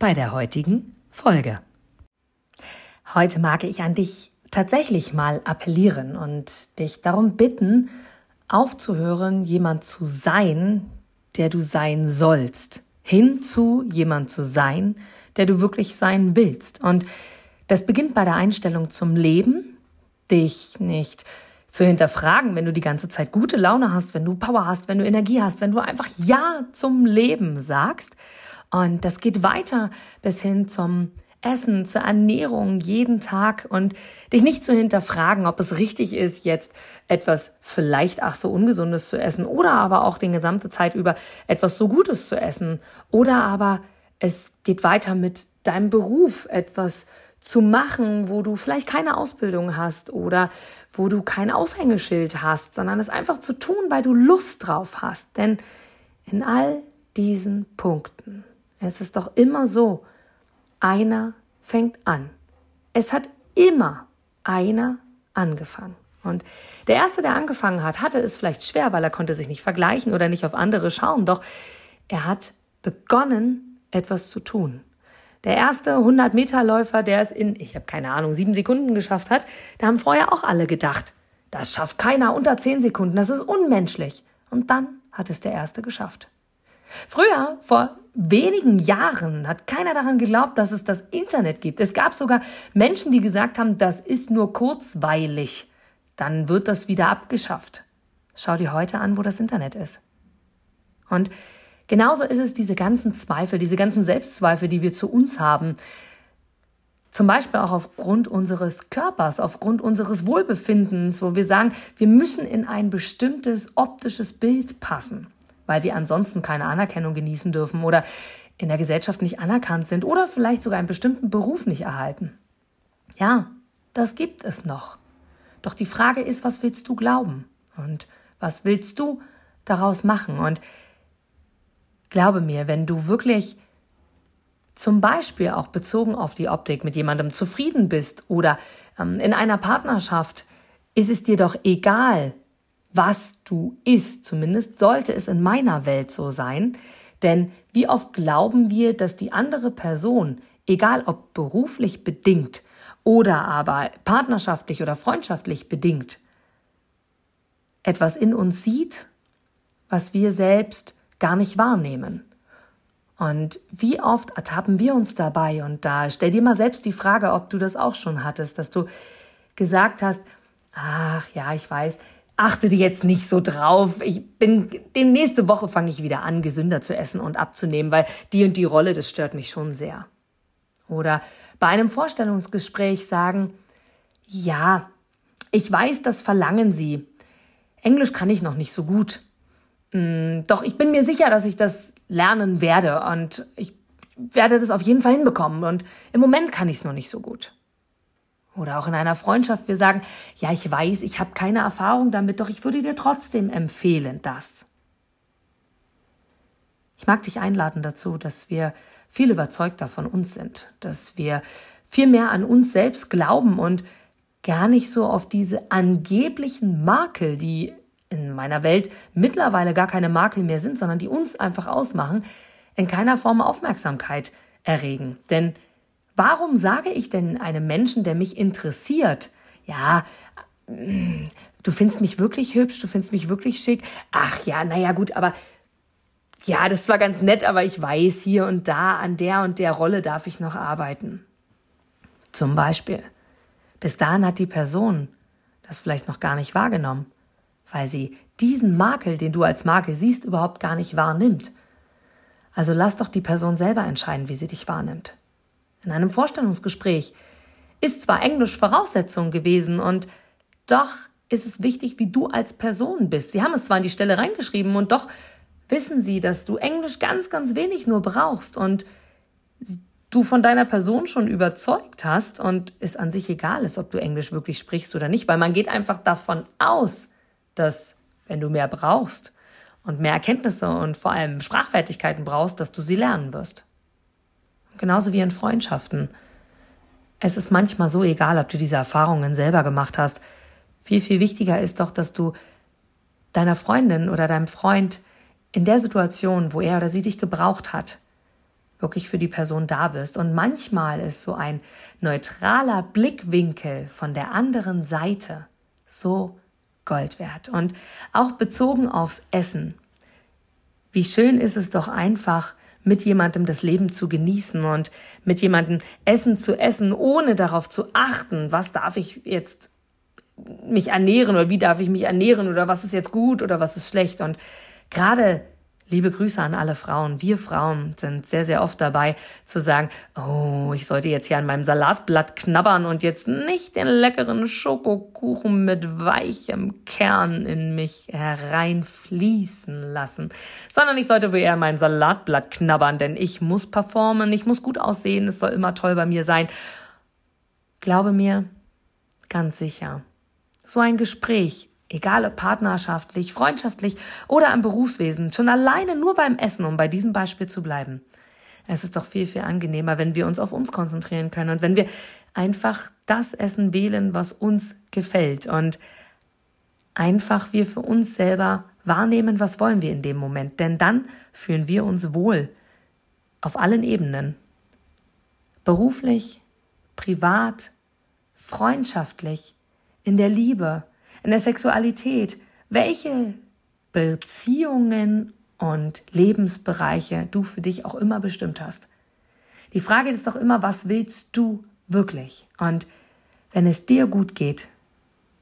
bei der heutigen Folge. Heute mag ich an dich tatsächlich mal appellieren und dich darum bitten, aufzuhören, jemand zu sein, der du sein sollst, hin zu jemand zu sein, der du wirklich sein willst. Und das beginnt bei der Einstellung zum Leben, dich nicht zu hinterfragen, wenn du die ganze Zeit gute Laune hast, wenn du Power hast, wenn du Energie hast, wenn du einfach Ja zum Leben sagst. Und das geht weiter bis hin zum Essen, zur Ernährung jeden Tag und dich nicht zu hinterfragen, ob es richtig ist, jetzt etwas vielleicht ach so ungesundes zu essen oder aber auch die gesamte Zeit über etwas so Gutes zu essen oder aber es geht weiter mit deinem Beruf etwas zu machen, wo du vielleicht keine Ausbildung hast oder wo du kein Aushängeschild hast, sondern es einfach zu tun, weil du Lust drauf hast. Denn in all diesen Punkten, es ist doch immer so, einer fängt an. Es hat immer einer angefangen. Und der Erste, der angefangen hat, hatte es vielleicht schwer, weil er konnte sich nicht vergleichen oder nicht auf andere schauen. Doch er hat begonnen, etwas zu tun. Der erste 100-Meter-Läufer, der es in, ich habe keine Ahnung, sieben Sekunden geschafft hat, da haben vorher auch alle gedacht, das schafft keiner unter zehn Sekunden, das ist unmenschlich. Und dann hat es der Erste geschafft. Früher, vor wenigen Jahren, hat keiner daran geglaubt, dass es das Internet gibt. Es gab sogar Menschen, die gesagt haben, das ist nur kurzweilig. Dann wird das wieder abgeschafft. Schau dir heute an, wo das Internet ist. Und Genauso ist es diese ganzen Zweifel, diese ganzen Selbstzweifel, die wir zu uns haben. Zum Beispiel auch aufgrund unseres Körpers, aufgrund unseres Wohlbefindens, wo wir sagen, wir müssen in ein bestimmtes optisches Bild passen, weil wir ansonsten keine Anerkennung genießen dürfen oder in der Gesellschaft nicht anerkannt sind oder vielleicht sogar einen bestimmten Beruf nicht erhalten. Ja, das gibt es noch. Doch die Frage ist, was willst du glauben? Und was willst du daraus machen? Und Glaube mir, wenn du wirklich zum Beispiel auch bezogen auf die Optik mit jemandem zufrieden bist oder ähm, in einer Partnerschaft, ist es dir doch egal, was du isst. Zumindest sollte es in meiner Welt so sein. Denn wie oft glauben wir, dass die andere Person, egal ob beruflich bedingt oder aber partnerschaftlich oder freundschaftlich bedingt, etwas in uns sieht, was wir selbst gar nicht wahrnehmen. Und wie oft ertappen wir uns dabei? Und da stell dir mal selbst die Frage, ob du das auch schon hattest, dass du gesagt hast, ach ja, ich weiß, achte jetzt nicht so drauf. Ich bin, den nächste Woche fange ich wieder an, gesünder zu essen und abzunehmen, weil die und die Rolle, das stört mich schon sehr. Oder bei einem Vorstellungsgespräch sagen, ja, ich weiß, das verlangen Sie. Englisch kann ich noch nicht so gut. Mm, doch ich bin mir sicher, dass ich das lernen werde und ich werde das auf jeden Fall hinbekommen und im Moment kann ich es noch nicht so gut. Oder auch in einer Freundschaft, wir sagen, ja, ich weiß, ich habe keine Erfahrung damit, doch ich würde dir trotzdem empfehlen, das. Ich mag dich einladen dazu, dass wir viel überzeugter von uns sind, dass wir viel mehr an uns selbst glauben und gar nicht so auf diese angeblichen Makel, die in meiner Welt mittlerweile gar keine Makel mehr sind, sondern die uns einfach ausmachen, in keiner Form Aufmerksamkeit erregen. Denn warum sage ich denn einem Menschen, der mich interessiert, ja, mm, du findest mich wirklich hübsch, du findest mich wirklich schick, ach ja, naja gut, aber ja, das zwar ganz nett, aber ich weiß, hier und da an der und der Rolle darf ich noch arbeiten. Zum Beispiel. Bis dahin hat die Person das vielleicht noch gar nicht wahrgenommen weil sie diesen Makel, den du als Makel siehst, überhaupt gar nicht wahrnimmt. Also lass doch die Person selber entscheiden, wie sie dich wahrnimmt. In einem Vorstellungsgespräch ist zwar Englisch Voraussetzung gewesen und doch ist es wichtig, wie du als Person bist. Sie haben es zwar in die Stelle reingeschrieben und doch wissen sie, dass du Englisch ganz, ganz wenig nur brauchst und du von deiner Person schon überzeugt hast und es an sich egal ist, ob du Englisch wirklich sprichst oder nicht, weil man geht einfach davon aus, dass wenn du mehr brauchst und mehr Erkenntnisse und vor allem Sprachfertigkeiten brauchst, dass du sie lernen wirst. Genauso wie in Freundschaften. Es ist manchmal so egal, ob du diese Erfahrungen selber gemacht hast. Viel, viel wichtiger ist doch, dass du deiner Freundin oder deinem Freund in der Situation, wo er oder sie dich gebraucht hat, wirklich für die Person da bist. Und manchmal ist so ein neutraler Blickwinkel von der anderen Seite so Gold wert. Und auch bezogen aufs Essen. Wie schön ist es doch einfach, mit jemandem das Leben zu genießen und mit jemandem Essen zu essen, ohne darauf zu achten, was darf ich jetzt mich ernähren oder wie darf ich mich ernähren oder was ist jetzt gut oder was ist schlecht. Und gerade Liebe Grüße an alle Frauen. Wir Frauen sind sehr, sehr oft dabei zu sagen, oh, ich sollte jetzt hier an meinem Salatblatt knabbern und jetzt nicht den leckeren Schokokuchen mit weichem Kern in mich hereinfließen lassen, sondern ich sollte wohl eher an meinem Salatblatt knabbern, denn ich muss performen, ich muss gut aussehen, es soll immer toll bei mir sein. Glaube mir, ganz sicher. So ein Gespräch Egal ob partnerschaftlich, freundschaftlich oder im Berufswesen, schon alleine nur beim Essen, um bei diesem Beispiel zu bleiben. Es ist doch viel, viel angenehmer, wenn wir uns auf uns konzentrieren können und wenn wir einfach das Essen wählen, was uns gefällt und einfach wir für uns selber wahrnehmen, was wollen wir in dem Moment, denn dann fühlen wir uns wohl auf allen Ebenen. Beruflich, privat, freundschaftlich, in der Liebe, in der Sexualität, welche Beziehungen und Lebensbereiche du für dich auch immer bestimmt hast. Die Frage ist doch immer, was willst du wirklich? Und wenn es dir gut geht,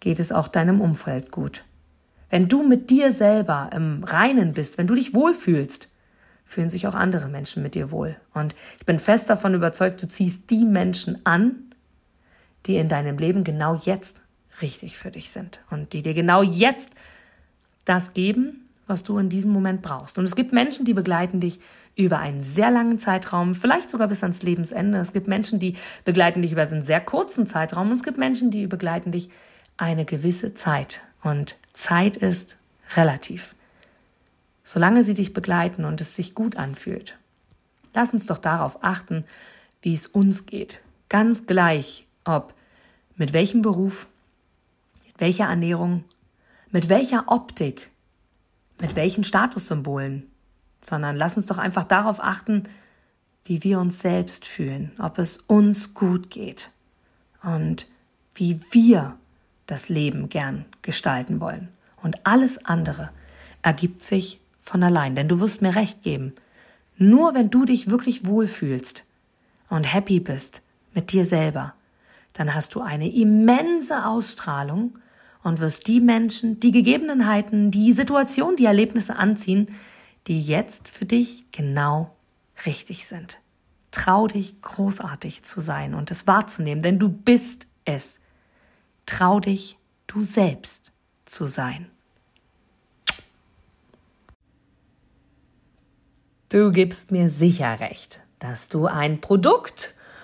geht es auch deinem Umfeld gut. Wenn du mit dir selber im Reinen bist, wenn du dich wohlfühlst, fühlen sich auch andere Menschen mit dir wohl. Und ich bin fest davon überzeugt, du ziehst die Menschen an, die in deinem Leben genau jetzt richtig für dich sind und die dir genau jetzt das geben, was du in diesem Moment brauchst. Und es gibt Menschen, die begleiten dich über einen sehr langen Zeitraum, vielleicht sogar bis ans Lebensende. Es gibt Menschen, die begleiten dich über einen sehr kurzen Zeitraum und es gibt Menschen, die begleiten dich eine gewisse Zeit. Und Zeit ist relativ. Solange sie dich begleiten und es sich gut anfühlt. Lass uns doch darauf achten, wie es uns geht. Ganz gleich, ob mit welchem Beruf, welcher Ernährung, mit welcher Optik, mit welchen Statussymbolen, sondern lass uns doch einfach darauf achten, wie wir uns selbst fühlen, ob es uns gut geht und wie wir das Leben gern gestalten wollen. Und alles andere ergibt sich von allein, denn du wirst mir recht geben. Nur wenn du dich wirklich wohlfühlst und happy bist mit dir selber, dann hast du eine immense Ausstrahlung und wirst die Menschen, die Gegebenheiten, die Situation, die Erlebnisse anziehen, die jetzt für dich genau richtig sind. Trau dich, großartig zu sein und es wahrzunehmen, denn du bist es. Trau dich, du selbst zu sein. Du gibst mir sicher recht, dass du ein Produkt